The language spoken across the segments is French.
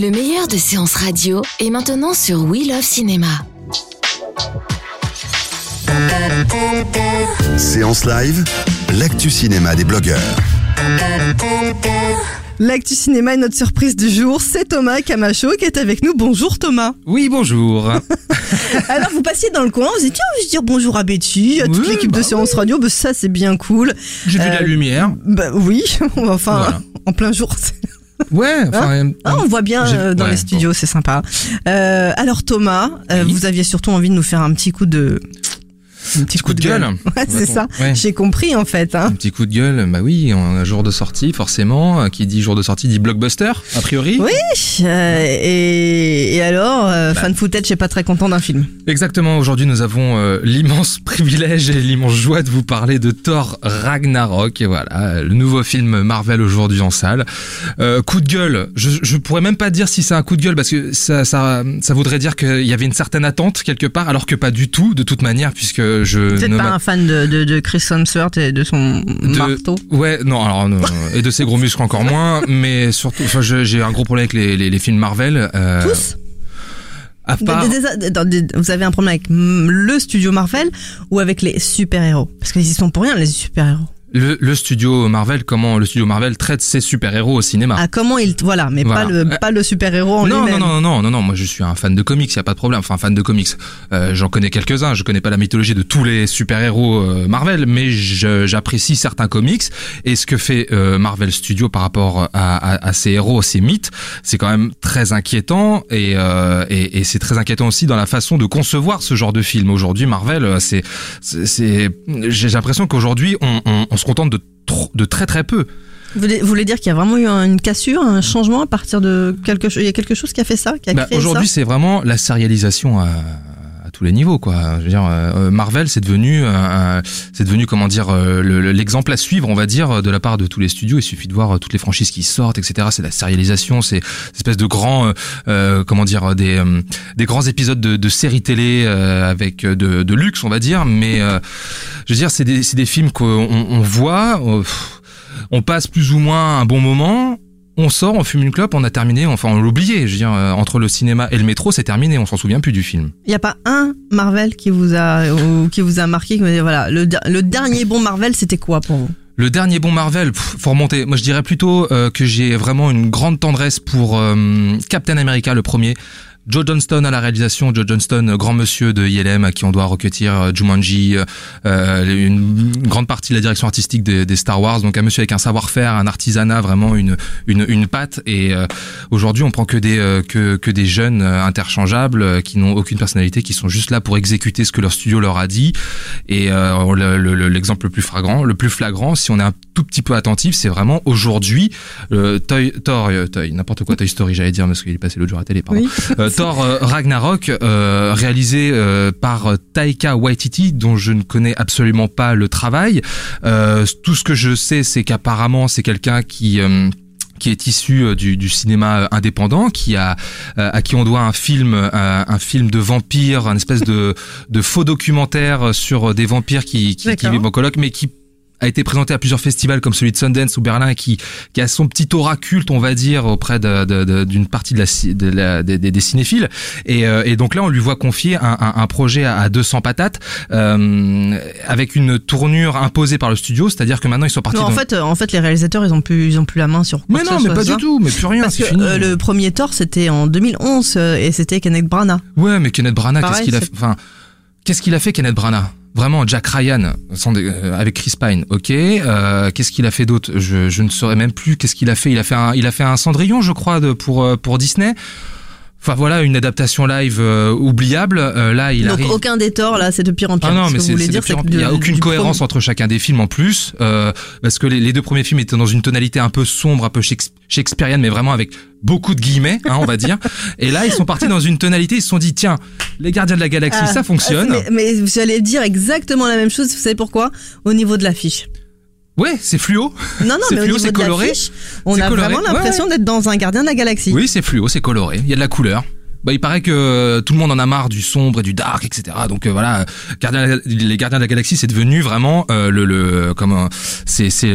Le meilleur de séances radio est maintenant sur We Love Cinéma. Séance live, l'actu cinéma des blogueurs. L'actu cinéma est notre surprise du jour. C'est Thomas Camacho qui est avec nous. Bonjour Thomas. Oui, bonjour. Alors vous passiez dans le coin, vous dites tiens, je vais dire bonjour à Betty, à toute Oui, l'équipe de bah séance radio. Bah, ça c'est bien cool. J'ai vu la Euh, lumière. Bah oui, enfin Voilà. en plein jour. Ouais, enfin. euh, Ah, on voit bien euh, dans ouais, les studios, c'est sympa. Euh, alors Thomas, euh, Oui. vous aviez surtout envie de nous faire un petit coup de un petit coup de gueule. Ouais, c'est ça. Ouais. J'ai compris en fait. Hein. Un petit coup de gueule, bah oui, un jour de sortie, forcément. Qui dit jour de sortie dit blockbuster, a priori. Oui. euh, et, et alors, euh, Bah. fan footage, j'ai pas très content d'un film. Exactement, aujourd'hui nous avons euh, l'immense privilège et l'immense joie de vous parler de Thor Ragnarok, et voilà, le nouveau film Marvel aujourd'hui en salle. Euh, coup de gueule, je, je pourrais même pas dire si c'est un coup de gueule parce que ça, ça, ça voudrait dire qu'il y avait une certaine attente quelque part, alors que pas du tout, de toute manière, puisque je Vous êtes ne pas un fan de, de, de Chris Hemsworth et de son de- marteau Ouais, non, alors non, et de ses gros muscles encore moins, mais surtout, enfin, j'ai un gros problème avec les, les, les films Marvel. euh, Tous À part, Vous avez un problème avec mm, le studio Marvel ou avec les super-héros? Parce qu'ils y sont pour rien, les super-héros. Le, le studio Marvel, comment le studio Marvel traite ses super-héros au cinéma. Ah, comment ils. Voilà, mais Voilà. pas le, pas le super-héros en non, non, lui-même. non, non, non, non, moi je suis un fan de comics, y a pas de problème. Enfin, fan de comics. Euh, J'en connais quelques-uns. Je connais pas la mythologie de tous les super-héros euh, Marvel, mais je- j'apprécie certains comics. Et ce que fait euh, Marvel Studios par rapport à, à, à ces héros, ces mythes, c'est quand même très inquiétant. Et, euh, et, et c'est très inquiétant aussi dans la façon de concevoir ce genre de film. Aujourd'hui, Marvel, euh, c'est, c'est, c'est- j'ai l'impression qu'aujourd'hui, on, on, on se contente de très très peu. Vous voulez, dire qu'il y a vraiment eu une cassure, un changement à partir de quelque chose Il y a quelque chose qui a fait ça qui a Bah, Aujourd'hui, c'est vraiment la sérialisation à, à tous les niveaux, quoi. Je veux dire, euh, Marvel, c'est devenu, un- un- c'est devenu comment dire, euh, le- le- l'exemple à suivre, on va dire, de la part de tous les studios. Il suffit de voir euh, toutes les franchises qui sortent, etc. C'est la sérialisation, c'est espèce de grands, euh, euh, comment dire, des euh, des grands épisodes de, de séries télé euh, avec de, de luxe, on va dire. Mais euh, je veux dire, c'est des, c'est des films qu'on on voit, euh, on passe plus ou moins un bon moment. On sort, on fume une clope, on a terminé, enfin on l'oubliait. Je veux dire, euh, entre le cinéma et le métro, c'est terminé, on s'en souvient plus du film. Il n'y a pas un Marvel qui vous a, ou qui vous a marqué, qui vous dit, voilà, le dernier bon Marvel, c'était quoi pour vous? Le dernier bon Marvel, pff, faut remonter. Moi, je dirais plutôt euh, que j'ai vraiment une grande tendresse pour euh, Captain America, le premier. Joe Johnston à la réalisation, Joe Johnston, euh, grand monsieur de ILM à qui on doit recueillir euh, Jumanji, euh, euh, une grande partie de la direction artistique des, des Star Wars, donc un monsieur avec un savoir-faire, un artisanat, vraiment une une, une patte. Et euh, aujourd'hui, on prend que des euh, que que des jeunes interchangeables qui n'ont aucune personnalité, qui sont juste là pour exécuter ce que leur studio leur a dit. Et euh, le- le- le- l'exemple le plus flagrant, le plus flagrant, si on est un tout petit peu attentif, c'est vraiment aujourd'hui euh, Toy, euh, Toy, n'importe quoi, Toy Story, j'allais dire parce qu'il est passé l'autre jour à télé, pardon. Oui. Euh, Thor euh, Ragnarok, euh, réalisé par Taika Waititi, dont je ne connais absolument pas le travail. Tout ce que je sais, c'est qu'apparemment, c'est quelqu'un qui qui est issu du, du cinéma indépendant, qui a euh, à qui on doit un film, euh, un film de vampires, un espèce de de faux documentaire sur des vampires qui qui, qui vivent en coloc, mais qui a été présenté à plusieurs festivals comme celui de Sundance ou Berlin qui qui a son petit aura culte on va dire auprès de- de- de- d'une partie de la, de la- des, des- cinéphiles et, euh, et donc là on lui voit confier un, un, un projet à, à 200 patates euh, avec une tournure imposée par le studio c'est-à-dire que maintenant ils sont partis Non, en dans- fait, euh, en fait, les réalisateurs, ils ont plus, ils ont plus la main sur. quoi mais non mais pas ça. du tout mais plus rien Parce c'est que fini euh, le premier Thor, c'était en 2011 euh, et c'était Kenneth Branagh. ouais mais Kenneth Branagh qu'est-ce qu'il a fait? Enfin qu'est-ce qu'il a fait Kenneth Branagh? Vraiment, Jack Ryan, sans dé- euh, avec Chris Pine, ok. Euh, qu'est-ce qu'il a fait d'autre? Je, je ne saurais même plus. Qu'est-ce qu'il a fait Il a fait un, il a fait un Cendrillon, je crois, de, pour euh, pour Disney. Enfin voilà, une adaptation live euh, oubliable. Euh, là, il Donc arrive. aucun des torts là, c'est de pire en pire. Ah non, Ce mais que vous c'est voulez c'est dire, c'est que. Il y a aucune cohérence entre chacun des films en plus, euh, parce que les, les deux premiers films étaient dans une tonalité un peu sombre, un peu shakes- shakespearienne, mais vraiment avec beaucoup de guillemets, hein, on va dire. Et là, ils sont partis dans une tonalité. Ils se sont dit, tiens, les Gardiens de la Galaxie, Ah, ça fonctionne. mais, mais j'allais dire exactement la même chose. Vous savez pourquoi? Au niveau de l'affiche. Ouais, c'est fluo. Non, non, mais au fluo, niveau de coloré. l'affiche, on a coloré. vraiment Ouais, l'impression d'être dans un Gardien de la Galaxie. Oui, c'est fluo, c'est coloré. Il y a de la couleur. Bah, il paraît que euh, tout le monde en a marre du sombre et du dark, etc. Donc euh, voilà, Gardien- les Gardiens de la Galaxie, c'est devenu vraiment euh, le, le comment c'est c'est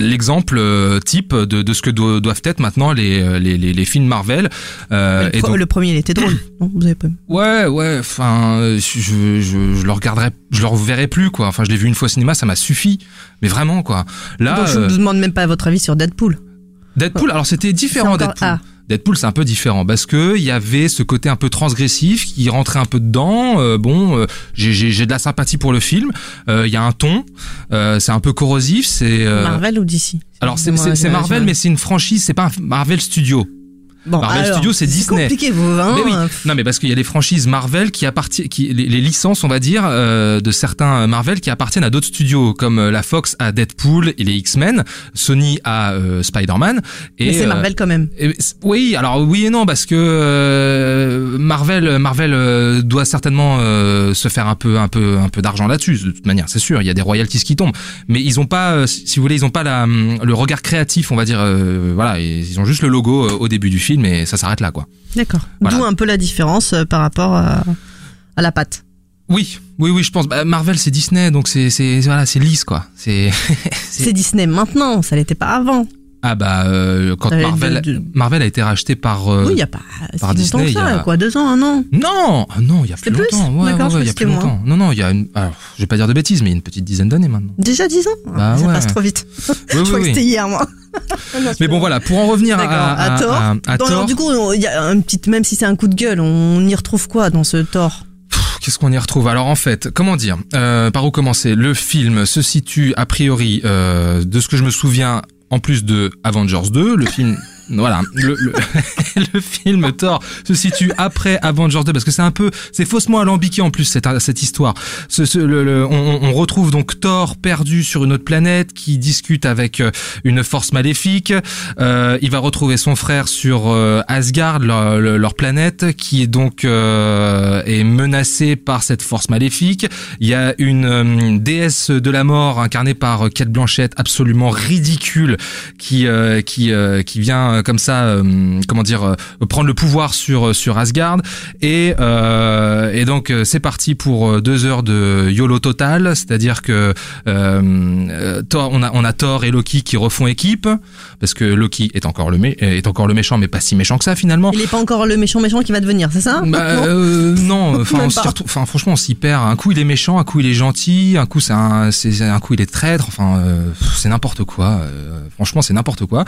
l'exemple type de, de ce que do- doivent être maintenant les les, les, les films Marvel. Le, et donc, le premier, il était drôle. non, vous avez pas. ouais, ouais. Enfin, je, je je le regarderai, je le reverrai plus quoi. Enfin, je l'ai vu une fois au cinéma, ça m'a suffi. Mais vraiment quoi. Là, Donc je euh, vous demande même pas votre avis sur Deadpool. Deadpool, alors c'était différent encore- Deadpool. ah. Deadpool, c'est un peu différent parce que il y avait ce côté un peu transgressif qui rentrait un peu dedans. Euh, bon, euh, j'ai- j'ai j'ai de la sympathie pour le film. Euh, Il y a un ton, euh, c'est un peu corrosif. C'est euh, Marvel ou DC alors c'est Marvel, mais c'est une franchise. C'est pas un Marvel Studio. Bon, Marvel alors, Studios, c'est Disney. compliqué, vous. Hein Mais oui. Non, mais parce qu'il y a les franchises Marvel qui appartiennent, qui les, les licences, on va dire, euh, de certains Marvel qui appartiennent à d'autres studios, comme euh, la Fox à Deadpool et les X-Men, Sony à euh, Spider-Man. Et Mais c'est euh, Marvel quand même. et oui, alors oui et non parce que euh, Marvel, Marvel euh, doit certainement euh, se faire un peu, un peu, un peu d'argent là-dessus. De toute manière, c'est sûr, il y a des royalties qui tombent, mais ils ont pas, si vous voulez, ils ont pas la, le regard créatif, on va dire. euh, voilà, ils ont juste le logo au début du film et ça s'arrête là, quoi. D'accord. Voilà. D'où un peu la différence euh, par rapport à, à la patte. Oui, oui, oui, je pense. Bah, Marvel, c'est Disney, donc c'est, c'est, voilà, c'est lisse, quoi. C'est C'est Disney maintenant, ça l'était pas avant. Ah bah euh, quand Euh, Marvel, de- de- Marvel a été racheté par. euh, oui, il y a pas par si Disney, il y a- quoi, deux ans, un an. Non, ah non, il y a plus plus longtemps. Ouais, ouais, ouais, il y a plus longtemps. Non, non, il y a une. Alors, je vais pas dire de bêtises, mais il y a une petite dizaine d'années maintenant. Déjà dix ans Bah Ça passe trop vite. Oui, je oui, crois que c'était hier, moi. Mais bon, voilà, pour en revenir à, à, À, Thor. à- Thor, du coup, il y a un petit, même si c'est un coup de gueule, on y retrouve quoi dans ce Thor? Qu'est-ce qu'on y retrouve? Alors en fait, comment dire? Euh, Par où commencer? Le film se situe a priori, euh, de ce que je me souviens, en plus de Avengers 2, le film. Voilà, le, le, le film Thor se situe après Avengers 2 parce que c'est un peu, c'est faussement alambiqué en plus cette, cette histoire. Ce, ce- le- on, on retrouve donc Thor perdu sur une autre planète qui discute avec euh, une force maléfique. Euh, il va retrouver son frère sur euh, Asgard, leur, leur- planète, qui est donc euh, est menacée par cette force maléfique. Il y a une euh, déesse de la mort incarnée par Kate Blanchett, absolument ridicule, qui euh, qui qui vient euh, comme ça, euh, comment dire, euh, prendre le pouvoir sur sur Asgard. Et euh, et donc euh, c'est parti pour euh, deux heures de YOLO total, c'est-à-dire que euh, euh, Thor, on a on a Thor et Loki qui refont équipe parce que Loki est encore le mé- est encore le méchant, mais pas si méchant que ça finalement. Il est pas encore le méchant méchant qui va devenir, c'est ça Bah, Non euh, enfin, franchement, on s'y perd. Un coup, il est méchant, un coup, il est gentil, un coup, c'est un, c'est un coup, il est traître. Enfin, euh, c'est n'importe quoi. euh, franchement, c'est n'importe quoi.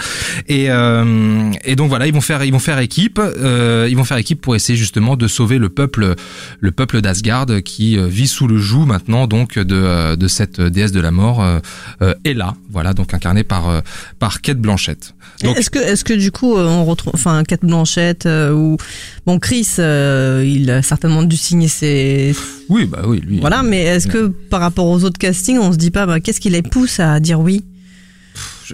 Et, euh, et donc voilà, ils vont faire, ils vont faire équipe. euh, ils vont faire équipe pour essayer justement de sauver le peuple, le peuple d'Asgard qui euh, vit sous le joug maintenant donc de, euh, de cette déesse de la mort, euh, Hela. Voilà, donc incarnée par par Kate Blanchett. Est-ce que, est-ce que du coup, on retrouve, enfin, Kate Blanchett ou bon, Chris, il a certainement dû signer ses, oui, bah oui, lui. voilà. Mais est-ce que par rapport aux autres castings, on se dit pas, bah, qu'est-ce qui les pousse à dire oui?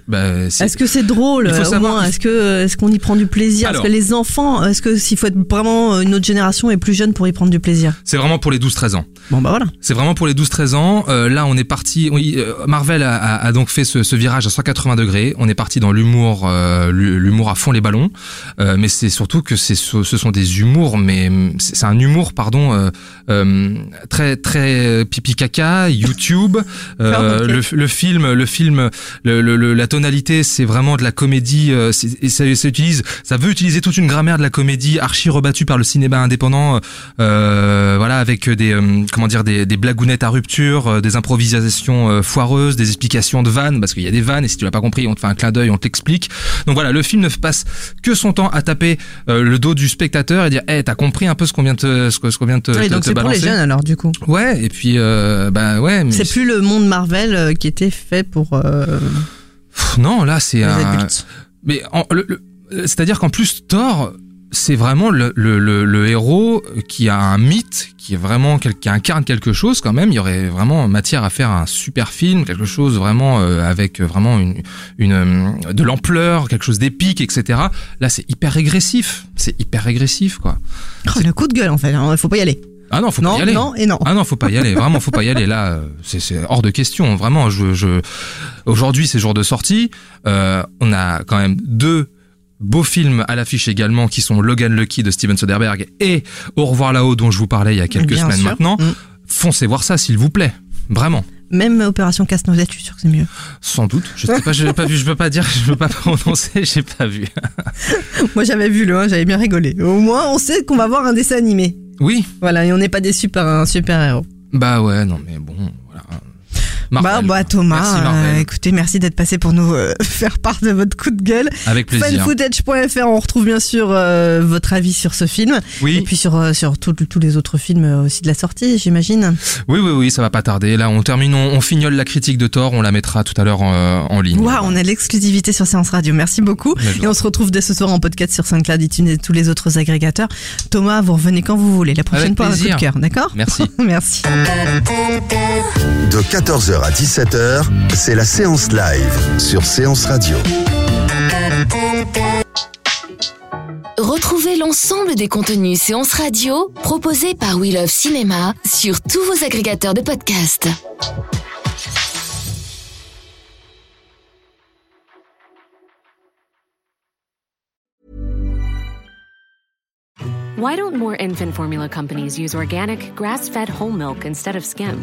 Bah, Est-ce que c'est drôle Il faut euh, au savoir- moins Est-ce que, est-ce qu'on y prend du plaisir Alors. Est-ce que les enfants, est-ce que s'il faut être vraiment une autre génération et plus jeune pour y prendre du plaisir c'est vraiment pour les 12-13 ans. Bon bah voilà. C'est vraiment pour les 12-13 ans. Euh, là, on est parti. oui, euh, Marvel a, a- a donc fait ce, ce virage à 180 degrés. On est parti dans l'humour, euh, l'hu- l'humour à fond les ballons. Euh, mais c'est surtout que c'est, ce sont des humours, mais hum, c'est un humour, pardon, euh, euh, très très pipi caca, YouTube. Le, le film, le film, le, le- le- la tonalité, c'est vraiment de la comédie. euh, et ça, ça utilise, ça veut utiliser toute une grammaire de la comédie archi rebattue par le cinéma indépendant. euh, voilà, avec des euh, comment dire des, des blagounettes à rupture, des improvisations foireuses, des explications de vannes parce qu'il y a des vannes et si tu l'as pas compris, on te fait un clin d'œil, on t'explique. Donc voilà, le film ne passe que son temps à taper le dos du spectateur et dire, eh, t'as compris un peu ce qu'on vient de te, ce qu'on vient de te, donc te c'est pour les balancer. jeunes alors du coup. Ouais, et puis bah ouais, C'est plus le monde Marvel qui était fait pour euh, Pff, non, là c'est un. adultes. Mais en- le- le- c'est-à-dire qu'en plus Thor, c'est vraiment le, le, le, le héros qui a un mythe, qui est vraiment quel- qui incarne quelque chose quand même. Il y aurait vraiment matière à faire un super film, quelque chose vraiment euh, avec vraiment une, une euh, de l'ampleur, quelque chose d'épique, etc. Là, c'est hyper régressif. C'est hyper régressif, quoi. Oh, le coup de gueule en fait, hein, il faut pas y aller. Ah non, faut non, pas y aller. non et non. Ah non, faut pas y aller. Vraiment, faut pas y aller. Là, euh, c'est hors de question. Vraiment, je, je... aujourd'hui, c'est jour de sortie. Euh, on a quand même deux beaux films à l'affiche également, qui sont Logan Lucky de Steven Soderbergh et Au revoir là-haut dont je vous parlais il y a quelques Bien semaines sûr. maintenant. Mm. Foncez voir ça, s'il vous plaît. Vraiment. Même Opération Casse-Noisette, je suis sûr que c'est mieux. Sans doute. Je sais pas, je pas vu, je peux pas dire, je peux pas prononcer, j'ai pas vu. Moi j'avais vu le 1, j'avais bien rigolé. Au moins on sait qu'on va voir un dessin animé. Oui. Voilà, et on n'est pas déçu par un super héros. Bah ouais, non mais bon, voilà. Bah, Marvel. bah Thomas, Merci, Marvel. euh, écoutez, merci d'être passé pour nous euh, faire part de votre coup de gueule. Avec plaisir. Fanfootage.fr, on retrouve bien sûr euh, votre avis sur ce film. Oui. Et puis sur, sur tous les autres films aussi de la sortie, j'imagine. Oui, oui, oui, ça va pas tarder. Là, on termine, on, on fignole la critique de Thor, on la mettra tout à l'heure en ligne. Waouh, on a l'exclusivité sur Séance Radio. Merci beaucoup. Et on se retrouve dès ce soir en podcast sur SoundCloud, iTunes et tous les autres agrégateurs. Thomas, vous revenez quand vous voulez. La prochaine Avec fois, un coup de cœur, d'accord Merci. Merci. De 14h à 17h, c'est la séance live sur Séance Radio. Retrouvez l'ensemble des contenus séances radio proposés par We Love Cinéma sur tous vos agrégateurs de podcasts. Why don't more infant formula companies use organic, grass fed whole milk instead of skim?